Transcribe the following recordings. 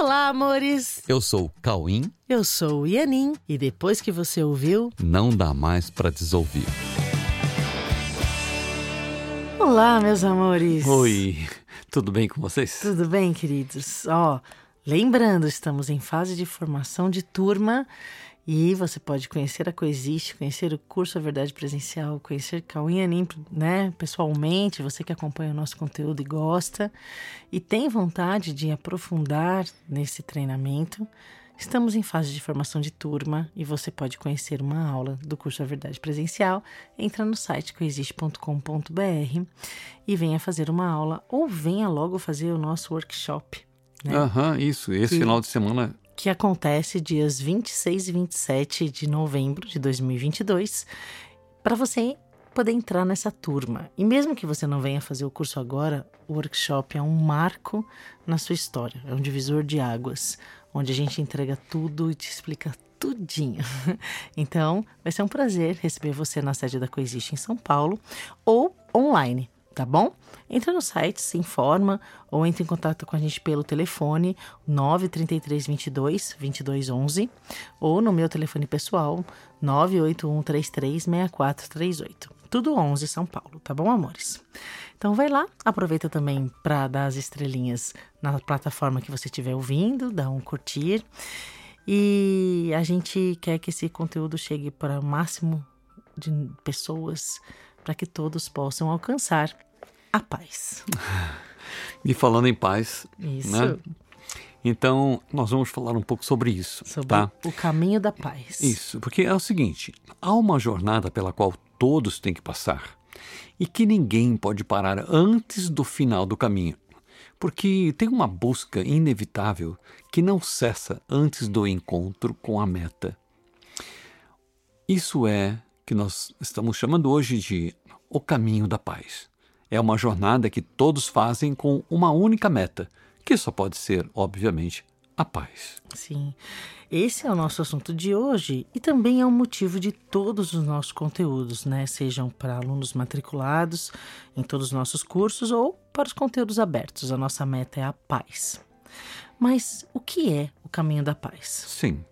Olá, amores! Eu sou o Cauim. Eu sou o Ianin. E depois que você ouviu, Não dá mais pra desouvir. Olá, meus amores! Oi, tudo bem com vocês? Tudo bem, queridos? Ó, lembrando, estamos em fase de formação de turma e você pode conhecer a Coexiste, conhecer o curso A Verdade Presencial, conhecer Cauim e Anim, né, pessoalmente, você que acompanha o nosso conteúdo e gosta e tem vontade de aprofundar nesse treinamento. Estamos em fase de formação de turma e você pode conhecer uma aula do curso A Verdade Presencial. Entra no site coexiste.com.br e venha fazer uma aula ou venha logo fazer o nosso workshop, né? Aham, isso. Esse Que- final de semana. Que acontece dias 26 e 27 de novembro de 2022, para você poder entrar nessa turma. E mesmo que você não venha fazer o curso agora, o workshop é um marco na sua história, é um divisor de águas, onde a gente entrega tudo e te explica tudinho. Então, vai ser um prazer receber você na sede da Coexiste em São Paulo ou online, tá bom? Entra no site, se informa ou entre em contato com a gente pelo telefone 933 22 22 11 ou no meu telefone pessoal 981 33 6438. Tudo 11 São Paulo, tá bom, amores? Então vai lá, aproveita também para dar as estrelinhas na plataforma que você estiver ouvindo, dá um curtir. E a gente quer que esse conteúdo chegue para o máximo de pessoas para que todos possam alcançar a paz. E falando em paz, Isso. né? Então, nós vamos falar um pouco sobre isso, Sobre tá? o caminho da paz. Isso, porque é o seguinte: há uma jornada pela qual todos têm que passar e que ninguém pode parar antes do final do caminho, porque tem uma busca inevitável que não cessa antes do encontro com a meta. Isso é que nós estamos chamando hoje de o caminho da paz. É uma jornada que todos fazem com uma única meta, que só pode ser, obviamente, a paz. Sim. Esse é o nosso assunto de hoje e também é o motivo de todos os nossos conteúdos, né? Sejam para alunos matriculados em todos os nossos cursos ou para os conteúdos abertos. A nossa meta é a paz. Mas o que é o caminho da paz? Sim.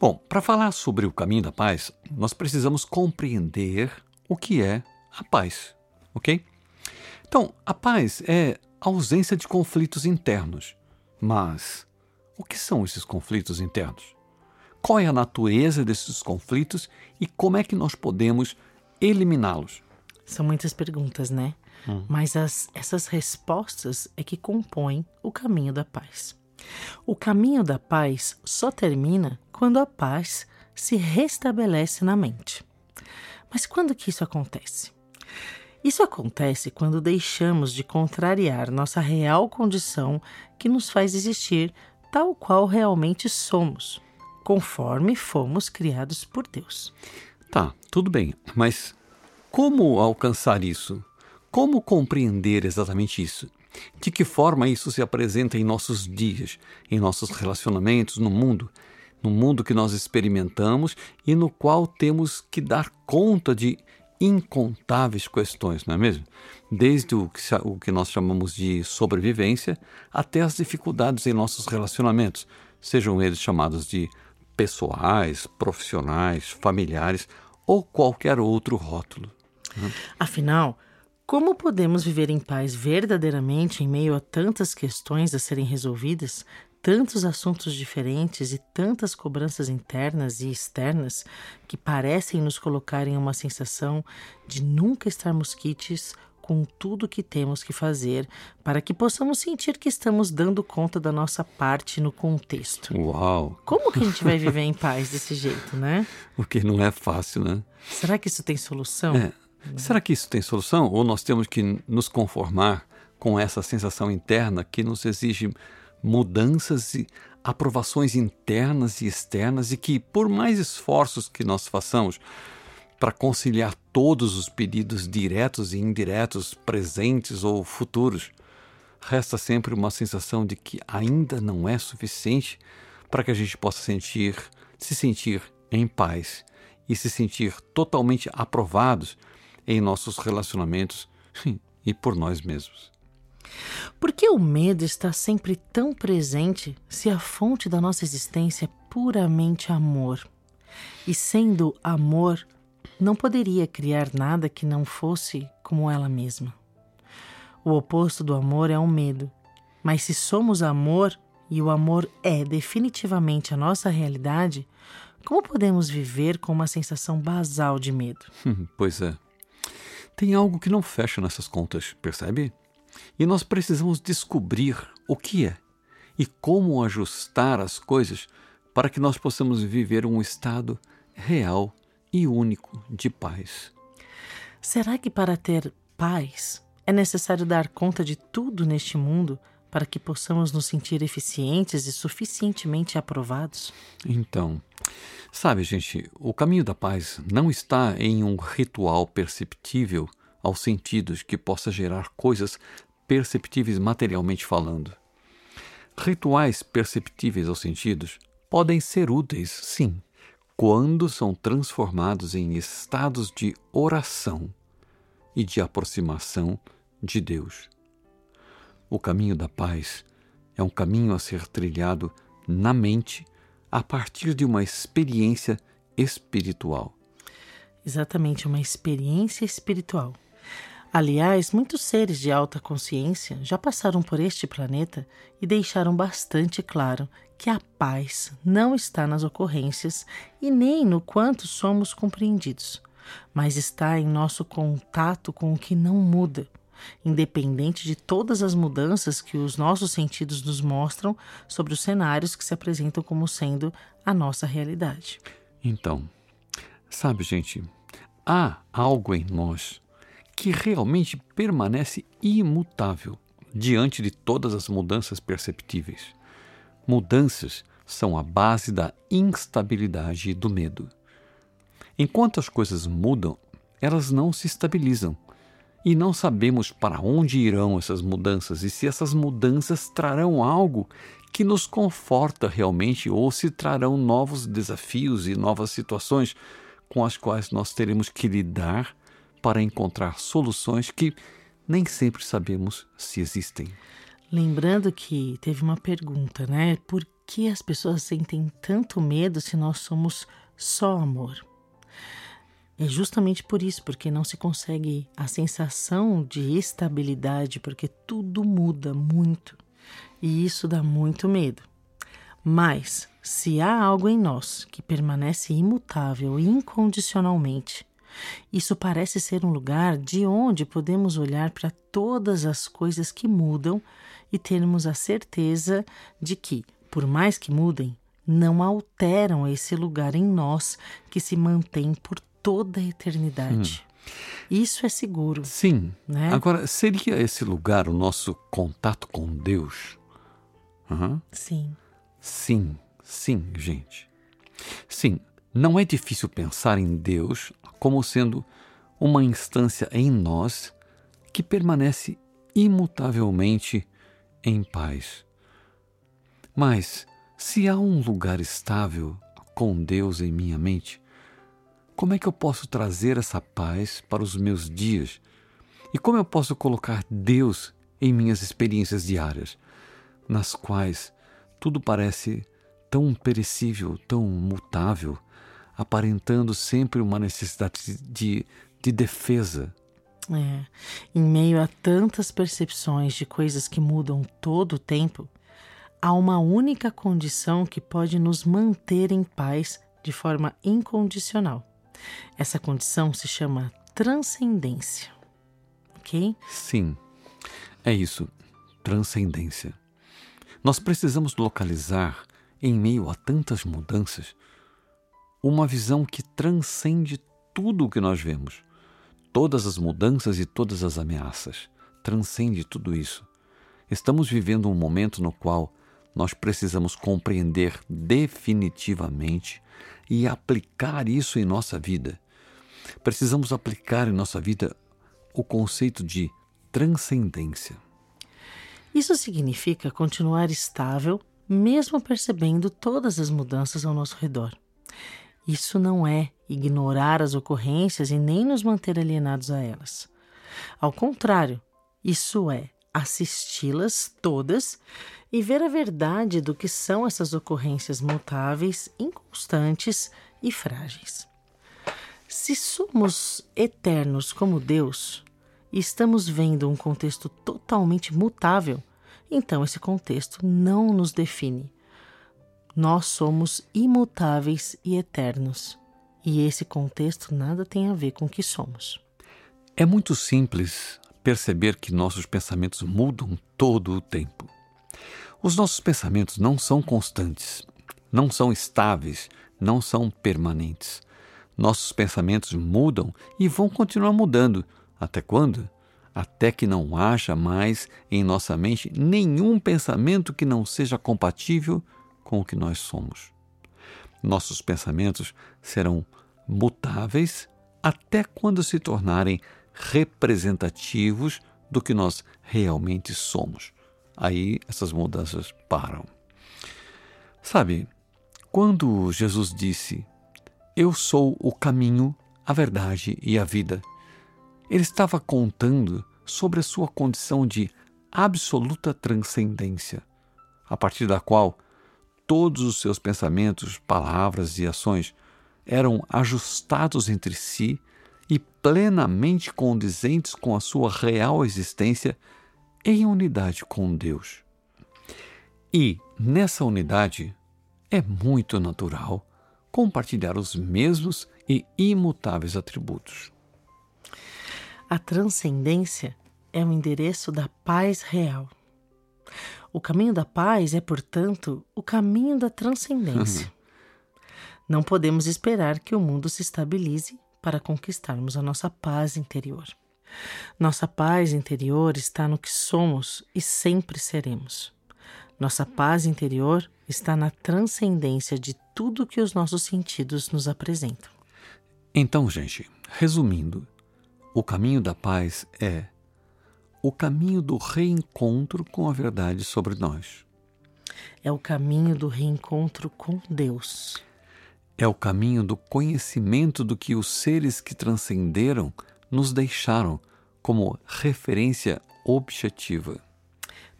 Bom, para falar sobre o caminho da paz, nós precisamos compreender o que é a paz, ok? Então, a paz é a ausência de conflitos internos. Mas o que são esses conflitos internos? Qual é a natureza desses conflitos e como é que nós podemos eliminá-los? São muitas perguntas, né? Mas as- essas respostas é que compõem o caminho da paz. O caminho da paz só termina quando a paz se restabelece na mente. Mas quando que isso acontece? Isso acontece quando deixamos de contrariar nossa real condição que nos faz existir tal qual realmente somos, conforme fomos criados por Deus. Tá, tudo bem, mas como alcançar isso? Como compreender exatamente isso? De que forma isso se apresenta em nossos dias, em nossos relacionamentos, no mundo? No mundo que nós experimentamos e no qual temos que dar conta de incontáveis questões, não é mesmo? Desde o que, o que nós chamamos de sobrevivência até as dificuldades em nossos relacionamentos, sejam eles chamados de pessoais, profissionais, familiares ou qualquer outro rótulo. Afinal, como podemos viver em paz verdadeiramente em meio a tantas questões a serem resolvidas, tantos assuntos diferentes e tantas cobranças internas e externas que parecem nos colocar em uma sensação de nunca estarmos quites com tudo que temos que fazer para que possamos sentir que estamos dando conta da nossa parte no contexto? Uau! Como que a gente vai viver em paz desse jeito, né? O que não é fácil, né? Será que isso tem solução? É. Será que isso tem solução? Ou nós temos que nos conformar com essa sensação interna que nos exige mudanças e aprovações internas e externas e que, por mais esforços que nós façamos para conciliar todos os pedidos diretos e indiretos, presentes ou futuros, resta sempre uma sensação de que ainda não é suficiente para que a gente possa sentir, se sentir em paz e se sentir totalmente aprovados em nossos relacionamentos e por nós mesmos. Por que o medo está sempre tão presente se a fonte da nossa existência é puramente amor? E sendo amor, não poderia criar nada que não fosse como ela mesma. O oposto do amor é o medo. Mas se somos amor e o amor é definitivamente a nossa realidade, como podemos viver com uma sensação basal de medo? pois é. Tem algo que não fecha nessas contas, percebe? E nós precisamos descobrir o que é e como ajustar as coisas para que nós possamos viver um estado real e único de paz. Será que para ter paz é necessário dar conta de tudo neste mundo para que possamos nos sentir eficientes e suficientemente aprovados? Então, sabe, gente, o caminho da paz não está em um ritual perceptível aos sentidos que possa gerar coisas perceptíveis materialmente falando. Rituais perceptíveis aos sentidos podem ser úteis, sim, quando são transformados em estados de oração e de aproximação de Deus. O caminho da paz é um caminho a ser trilhado na mente a partir de uma experiência espiritual. Exatamente, uma experiência espiritual. Aliás, muitos seres de alta consciência já passaram por este planeta e deixaram bastante claro que a paz não está nas ocorrências e nem no quanto somos compreendidos, mas está em nosso contato com o que não muda, independente de todas as mudanças que os nossos sentidos nos mostram sobre os cenários que se apresentam como sendo a nossa realidade. Então, sabe, gente, há algo em nós que realmente permanece imutável diante de todas as mudanças perceptíveis. Mudanças são a base da instabilidade e do medo. Enquanto as coisas mudam, elas não se estabilizam e não sabemos para onde irão essas mudanças e se essas mudanças trarão algo que nos conforta realmente ou se trarão novos desafios e novas situações com as quais nós teremos que lidar para encontrar soluções que nem sempre sabemos se existem. Lembrando que teve uma pergunta, né? Por que as pessoas sentem tanto medo se nós somos só amor? É justamente por isso, porque não se consegue a sensação de estabilidade, porque tudo muda muito e isso dá muito medo. Mas, se há algo em nós que permanece imutável incondicionalmente, isso parece ser um lugar de onde podemos olhar para todas as coisas que mudam e termos a certeza de que, por mais que mudem, não alteram esse lugar em nós que se mantém por toda a eternidade. Hum. Isso é seguro. Sim. Né? Agora, seria esse lugar o nosso contato com Deus? Uhum. Sim. Sim, sim, gente. Sim, não é difícil pensar em Deus como sendo uma instância em nós que permanece imutavelmente em paz. Mas, se há um lugar estável com Deus em minha mente, como é que eu posso trazer essa paz para os meus dias? E como eu posso colocar Deus em minhas experiências diárias, nas quais tudo parece tão perecível, tão mutável, aparentando sempre uma necessidade de, de defesa. É, em meio a tantas percepções de coisas que mudam todo o tempo, há uma única condição que pode nos manter em paz de forma incondicional. Essa condição se chama transcendência. Ok? Sim, é isso, transcendência. Nós precisamos localizar, em meio a tantas mudanças, uma visão que transcende tudo o que nós vemos. Todas as mudanças e todas as ameaças. Transcende tudo isso. Estamos vivendo um momento no qual nós precisamos compreender definitivamente e aplicar isso em nossa vida. Precisamos aplicar em nossa vida o conceito de transcendência. Isso significa continuar estável, mesmo percebendo todas as mudanças ao nosso redor. Isso não é ignorar as ocorrências e nem nos manter alienados a elas. Ao contrário, isso é assisti-las todas e ver a verdade do que são essas ocorrências mutáveis, inconstantes e frágeis. Se somos eternos como Deus e estamos vendo um contexto totalmente mutável, então esse contexto não nos define. Nós somos imutáveis e eternos, e esse contexto nada tem a ver com o que somos. É muito simples perceber que nossos pensamentos mudam todo o tempo. Os nossos pensamentos não são constantes, não são estáveis, não são permanentes. Nossos pensamentos mudam e vão continuar mudando. Até quando? Até que não haja mais em nossa mente nenhum pensamento que não seja compatível com o que nós somos. Nossos pensamentos serão mutáveis até quando se tornarem representativos do que nós realmente somos. Aí essas mudanças param. Sabe, quando Jesus disse: Eu sou o caminho, a verdade e a vida, ele estava contando sobre a sua condição de absoluta transcendência, a partir da qual todos os seus pensamentos, palavras e ações eram ajustados entre si e plenamente condizentes com a sua real existência em unidade com Deus. E, nessa unidade, é muito natural compartilhar os mesmos e imutáveis atributos. A transcendência é o endereço da paz real. O caminho da paz é, portanto, o caminho da transcendência. Não podemos esperar que o mundo se estabilize para conquistarmos a nossa paz interior. Nossa paz interior está no que somos e sempre seremos. Nossa paz interior está na transcendência de tudo que os nossos sentidos nos apresentam. Então, gente, resumindo, o caminho da paz é o caminho do reencontro com a verdade sobre nós. É o caminho do reencontro com Deus é o caminho do conhecimento do que os seres que transcenderam nos deixaram como referência objetiva.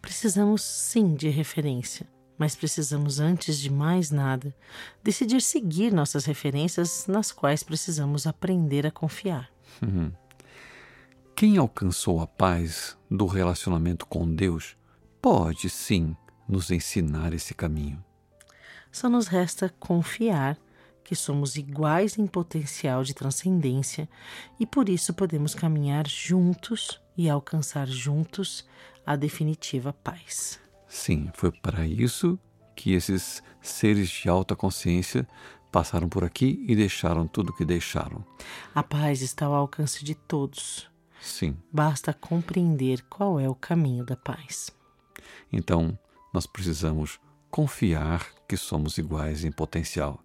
Precisamos sim de referência, mas precisamos, antes de mais nada, decidir seguir nossas referências nas quais precisamos aprender a confiar. Uhum. Quem alcançou a paz do relacionamento com Deus pode sim nos ensinar esse caminho. Só nos resta confiar que somos iguais em potencial de transcendência e por isso podemos caminhar juntos e alcançar juntos a definitiva paz. Sim, foi para isso que esses seres de alta consciência passaram por aqui e deixaram tudo o que deixaram. A paz está ao alcance de todos. Sim. Basta compreender qual é o caminho da paz. Então, nós precisamos confiar que somos iguais em potencial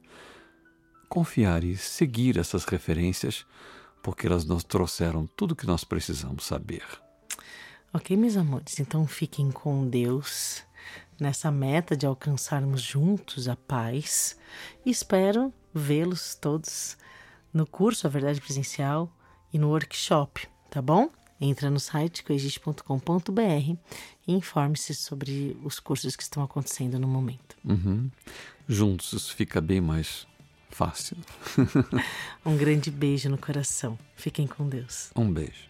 confiar e seguir essas referências, porque elas nos trouxeram tudo o que nós precisamos saber. Ok, meus amores, então fiquem com Deus nessa meta de alcançarmos juntos a paz espero vê-los todos no curso A Verdade Presencial e no workshop, tá bom? Entra no site coexiste.com.br e informe-se sobre os cursos que estão acontecendo no momento. Uhum. Juntos fica bem mais fácil. um grande beijo no coração. Fiquem com Deus. Um beijo.